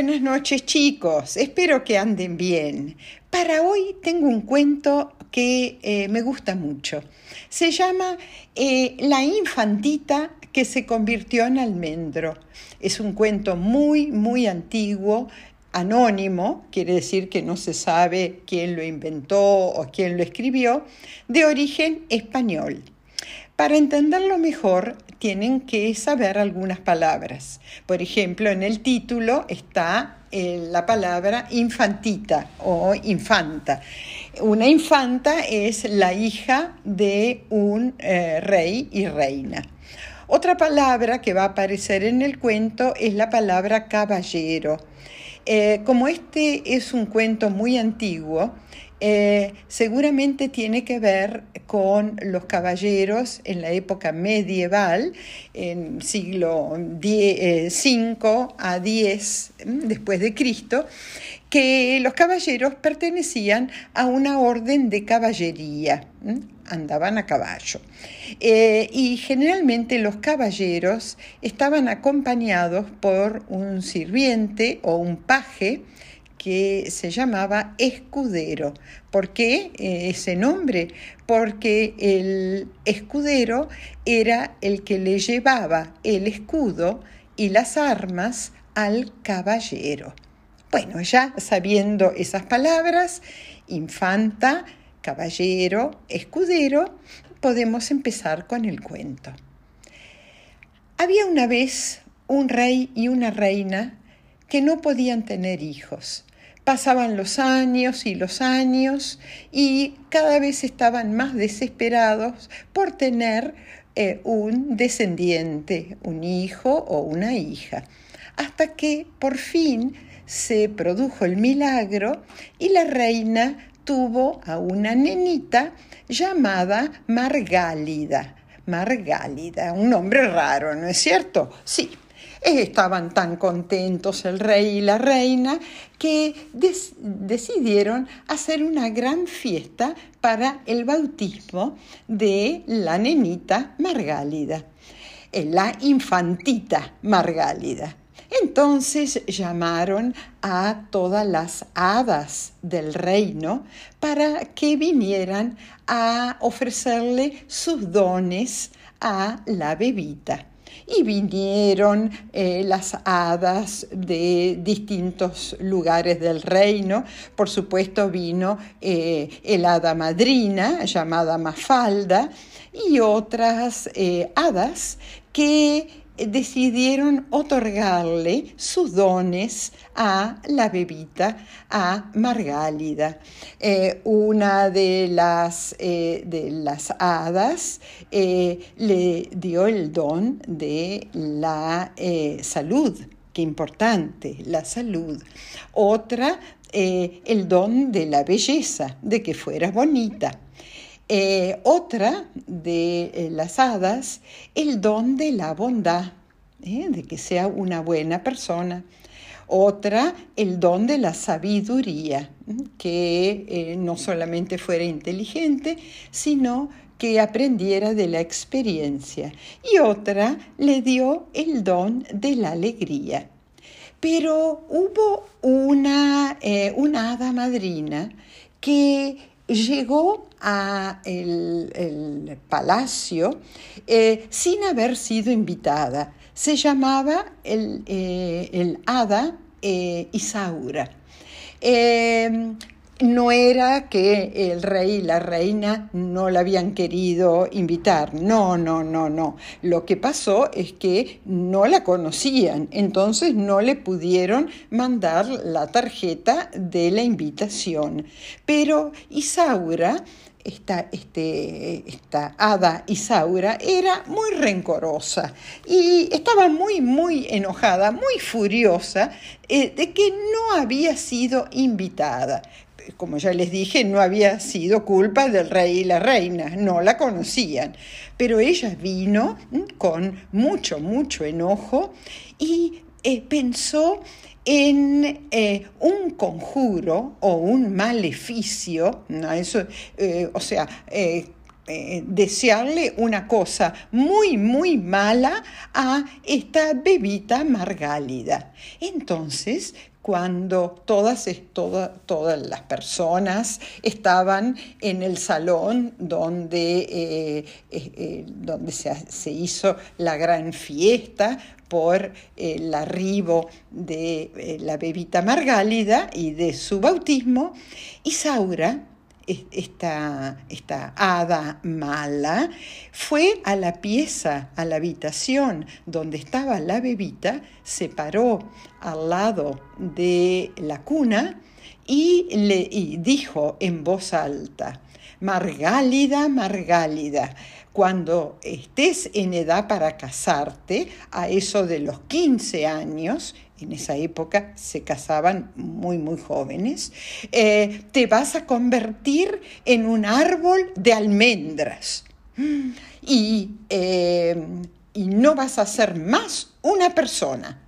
Buenas noches chicos, espero que anden bien. Para hoy tengo un cuento que eh, me gusta mucho. Se llama eh, La infantita que se convirtió en almendro. Es un cuento muy, muy antiguo, anónimo, quiere decir que no se sabe quién lo inventó o quién lo escribió, de origen español. Para entenderlo mejor, tienen que saber algunas palabras. Por ejemplo, en el título está eh, la palabra infantita o infanta. Una infanta es la hija de un eh, rey y reina. Otra palabra que va a aparecer en el cuento es la palabra caballero. Eh, como este es un cuento muy antiguo, eh, seguramente tiene que ver con los caballeros en la época medieval, en siglo V eh, a X después de Cristo, que los caballeros pertenecían a una orden de caballería, andaban a caballo. Eh, y generalmente los caballeros estaban acompañados por un sirviente o un paje, que se llamaba escudero. ¿Por qué eh, ese nombre? Porque el escudero era el que le llevaba el escudo y las armas al caballero. Bueno, ya sabiendo esas palabras, infanta, caballero, escudero, podemos empezar con el cuento. Había una vez un rey y una reina que no podían tener hijos Pasaban los años y los años y cada vez estaban más desesperados por tener eh, un descendiente, un hijo o una hija, hasta que por fin se produjo el milagro y la reina tuvo a una nenita llamada Margálida. Margálida, un nombre raro, ¿no es cierto? Sí, Estaban tan contentos el rey y la reina que decidieron hacer una gran fiesta para el bautismo de la nenita Margálida, eh, la infantita Margálida. Entonces llamaron a todas las hadas del reino para que vinieran a ofrecerle sus dones a la bebita y vinieron eh, las hadas de distintos lugares del reino. Por supuesto vino eh, el hada madrina llamada Mafalda y otras eh, hadas que decidieron otorgarle sus dones a la bebita, a Margálida. Eh, una de las, eh, de las hadas eh, le dio el don de la salud, qué importante, la salud. Otra, el don de la belleza, de que fuera bonita. Eh, otra de eh, las hadas, el don de la bondad, ¿eh? de que sea una buena persona. Otra, el don de la sabiduría, que no solamente fuera inteligente, sino que aprendiera de la experiencia. Y otra le dio el don de la alegría. Pero hubo una, una hada madrina que llegó a el, palacio eh, sin haber sido invitada. Se llamaba el, eh, hada eh, Isaura no era que el rey y la reina no la habían querido invitar, no, no, no, no. Lo que pasó es que no la conocían, entonces no le pudieron mandar la tarjeta de la invitación. Pero Isaura, esta, este, esta hada Isaura, era muy rencorosa y estaba muy, muy enojada, muy furiosa eh, de que no había sido invitada como ya les dije, no había sido culpa del rey y la reina, no la conocían. Pero ella vino con mucho, mucho enojo y eh, pensó en eh, un conjuro o un maleficio, eso, eh, o sea, eh, desearle una cosa muy, muy mala a esta bebita margálida. Entonces, cuando todas, todas las personas estaban en el salón donde, eh, eh, donde se, hizo la gran fiesta por el arribo de la bebita margálida y de su bautismo, Isaura esta, esta hada mala fue a la pieza, a la habitación donde estaba la bebita, se paró al lado de la cuna y le dijo en voz alta, Margálida, Margálida, cuando estés en edad para casarte, a eso de los 15 años, en esa época se casaban muy, muy jóvenes, eh, te vas a convertir en un árbol de almendras y, eh, y no vas a ser más una persona.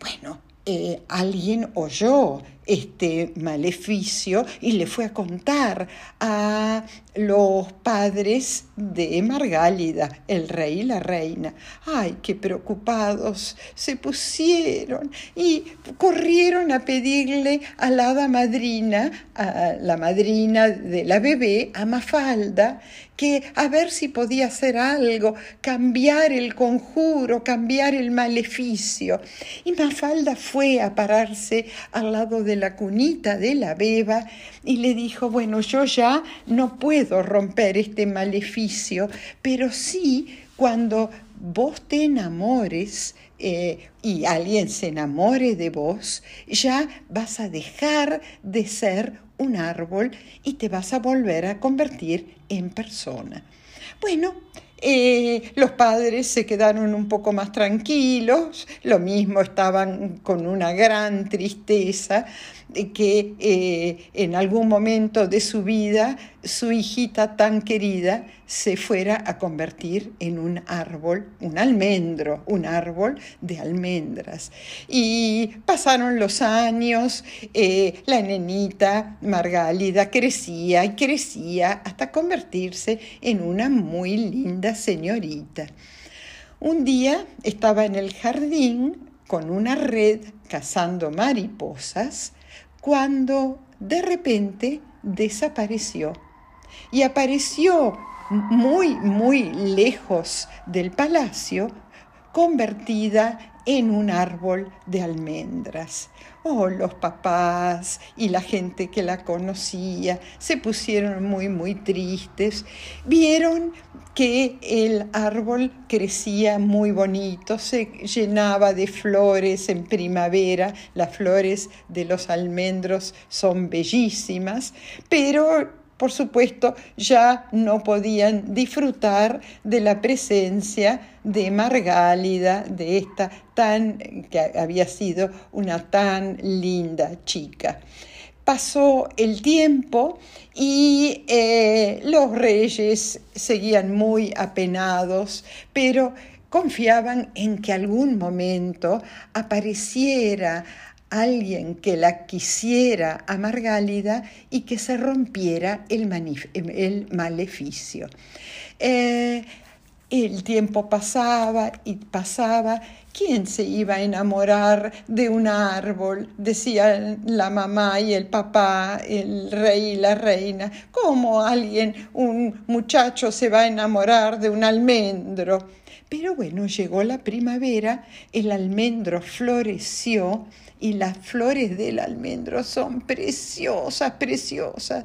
Bueno, eh, alguien oyó este maleficio y le fue a contar a los padres de Margálida, el rey y la reina. Ay, qué preocupados se pusieron y corrieron a pedirle a la madrina, a la madrina de la bebé, a Mafalda, que a ver si podía hacer algo, cambiar el conjuro, cambiar el maleficio. Y Mafalda fue a pararse al lado de la cunita de la beba y le dijo, bueno, yo ya no puedo romper este maleficio, pero sí cuando vos te enamores eh, y alguien se enamore de vos, ya vas a dejar de ser un árbol y te vas a volver a convertir en persona. Bueno, eh, los padres se quedaron un poco más tranquilos, lo mismo estaban con una gran tristeza de que eh, en algún momento de su vida su hijita tan querida se fuera a convertir en un árbol, un almendro, un árbol de almendras. Y pasaron los años, eh, la nenita Margálida crecía y crecía hasta convertirse en una muy linda señorita. Un día estaba en el jardín con una red cazando mariposas cuando de repente desapareció y apareció muy, muy lejos del palacio, convertida en un árbol de almendras. Oh, los papás y la gente que la conocía se pusieron muy, muy tristes. Vieron que el árbol crecía muy bonito, se llenaba de flores en primavera, las flores de los almendros son bellísimas, pero por supuesto, ya no podían disfrutar de la presencia de Margálida, de esta tan, que había sido una tan linda chica. Pasó el tiempo y eh, los reyes seguían muy apenados, pero confiaban en que algún momento apareciera alguien que la quisiera a y que se rompiera el, el maleficio. Eh, el tiempo pasaba y pasaba. ¿Quién se iba a enamorar de un árbol? Decían la mamá y el papá, el rey y la reina. ¿Cómo alguien, un muchacho, se va a enamorar de un almendro? Pero bueno, llegó la primavera, el almendro floreció y las flores del almendro son preciosas, preciosas.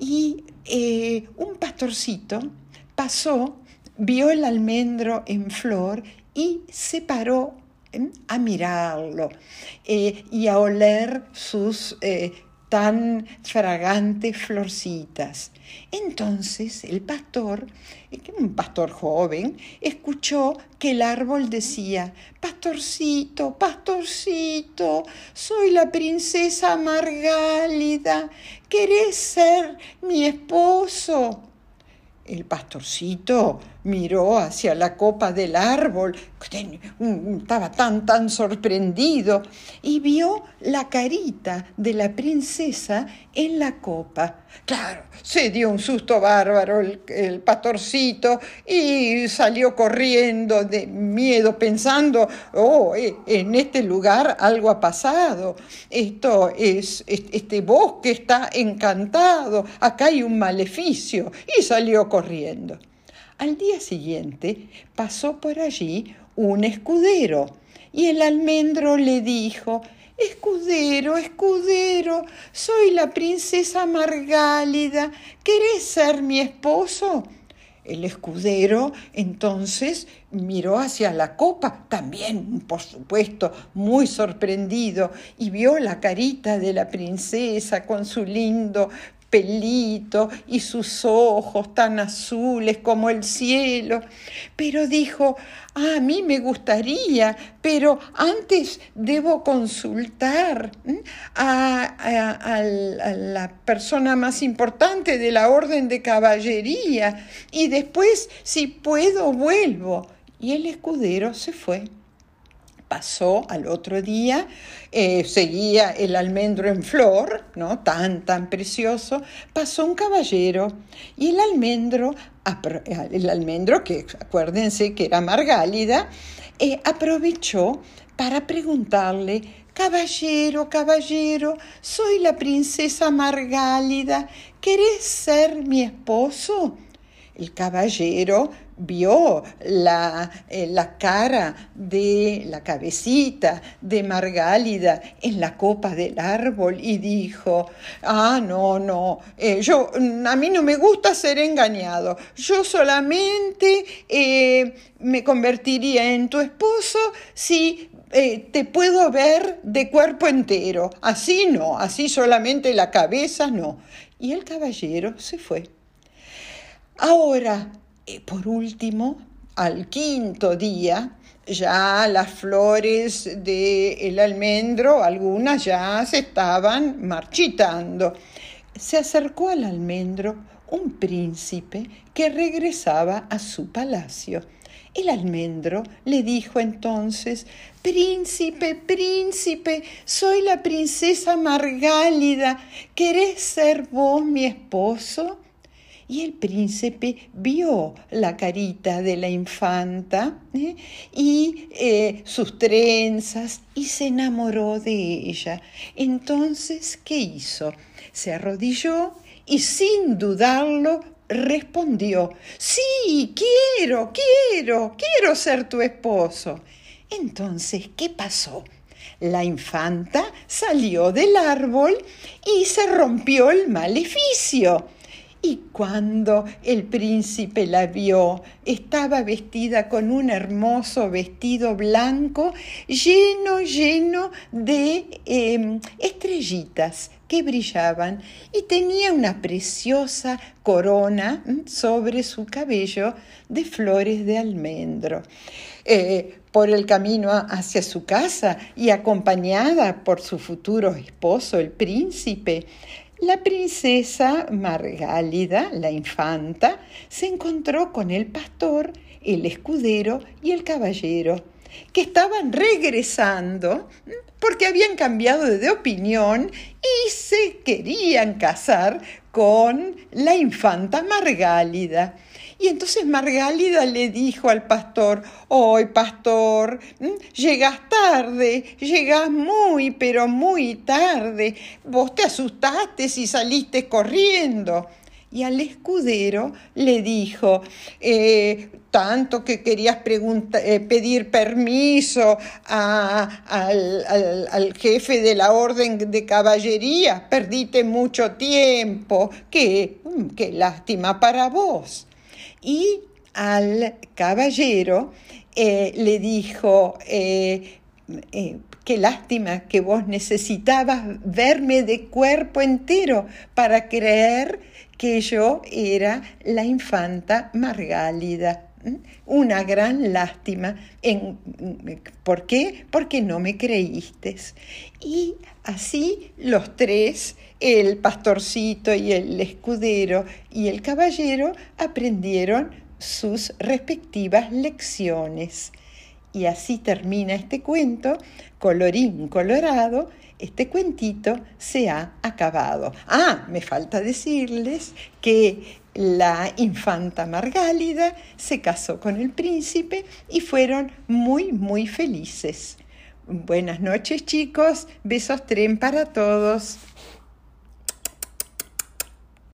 Y eh, un pastorcito pasó, vio el almendro en flor y se paró ¿eh? a mirarlo eh, y a oler sus tan fragantes florcitas. Entonces el pastor, un pastor joven, escuchó que el árbol decía, Pastorcito, pastorcito, soy la princesa Margálida, ¿querés ser mi esposo? El pastorcito miró hacia la copa del árbol, estaba tan, tan sorprendido, y vio la carita de la princesa en la copa. Claro, se dio un susto bárbaro el, pastorcito y salió corriendo de miedo pensando, oh, eh, en este lugar algo ha pasado, esto es, este bosque está encantado, acá hay un maleficio, y salió corriendo. Al día siguiente pasó por allí un escudero y el almendro le dijo, Escudero, escudero, soy la princesa Margálida, ¿querés ser mi esposo? El escudero entonces miró hacia la copa, también, por supuesto, muy sorprendido, y vio la carita de la princesa con su lindo y sus ojos tan azules como el cielo. Pero dijo, a mí me gustaría, pero antes debo consultar a, la persona más importante de la orden de caballería y después, si puedo, vuelvo. Y el escudero se fue pasó al otro día, eh, seguía el almendro en flor, ¿no? Tan, tan precioso, pasó un caballero y el almendro, el almendro que acuérdense que era Margálida, eh, aprovechó para preguntarle, Caballero, caballero, soy la princesa Margálida, ¿querés ser mi esposo? El caballero vio la, eh, la, cara de la cabecita de Margálida en la copa del árbol y dijo, ah, no, no, eh, yo, a mí no me gusta ser engañado, yo solamente eh, me convertiría en tu esposo si te puedo ver de cuerpo entero, así no, así solamente la cabeza no. Y el caballero se fue. Ahora, eh, por último, al quinto día, ya las flores del almendro, algunas ya se estaban marchitando. Se acercó al almendro un príncipe que regresaba a su palacio. El almendro le dijo entonces, Príncipe, príncipe, soy la princesa Margálida, ¿querés ser vos mi esposo? Y el príncipe vio la carita de la infanta ¿eh? y eh, sus trenzas y se enamoró de ella. Entonces, ¿qué hizo? Se arrodilló y sin dudarlo respondió, sí, quiero, quiero, quiero ser tu esposo. Entonces, ¿qué pasó? La infanta salió del árbol y se rompió el maleficio. Y cuando el príncipe la vio, estaba vestida con un hermoso vestido blanco lleno, lleno de em, estrellitas que brillaban y tenía una preciosa corona sobre su cabello de flores de almendro. Eh, por el camino hacia su casa y acompañada por su futuro esposo, el príncipe, la princesa Margálida, la infanta, se encontró con el pastor, el escudero y el caballero, que estaban regresando porque habían cambiado de opinión y se querían casar con la infanta Margálida. Y entonces Margálida le dijo al pastor, hoy pastor, llegas tarde, llegas muy, pero muy tarde, vos te asustaste y saliste corriendo. Y al escudero le dijo, eh, tanto que querías eh, pedir permiso al, al, jefe de la orden de caballería, perdiste mucho tiempo, qué, qué lástima para vos y al caballero eh, le dijo, eh, eh, qué lástima que vos necesitabas verme de cuerpo entero para creer que yo era la infanta Margálida. Una gran lástima. En, ¿Por qué? Porque no me creíste. Y así los tres el pastorcito y el escudero y el caballero aprendieron sus respectivas lecciones. Y así termina este cuento, colorín colorado, este cuentito se ha acabado. Ah, me falta decirles que la infanta Margálida se casó con el príncipe y fueron muy, muy felices. Buenas noches chicos, besos tren para todos.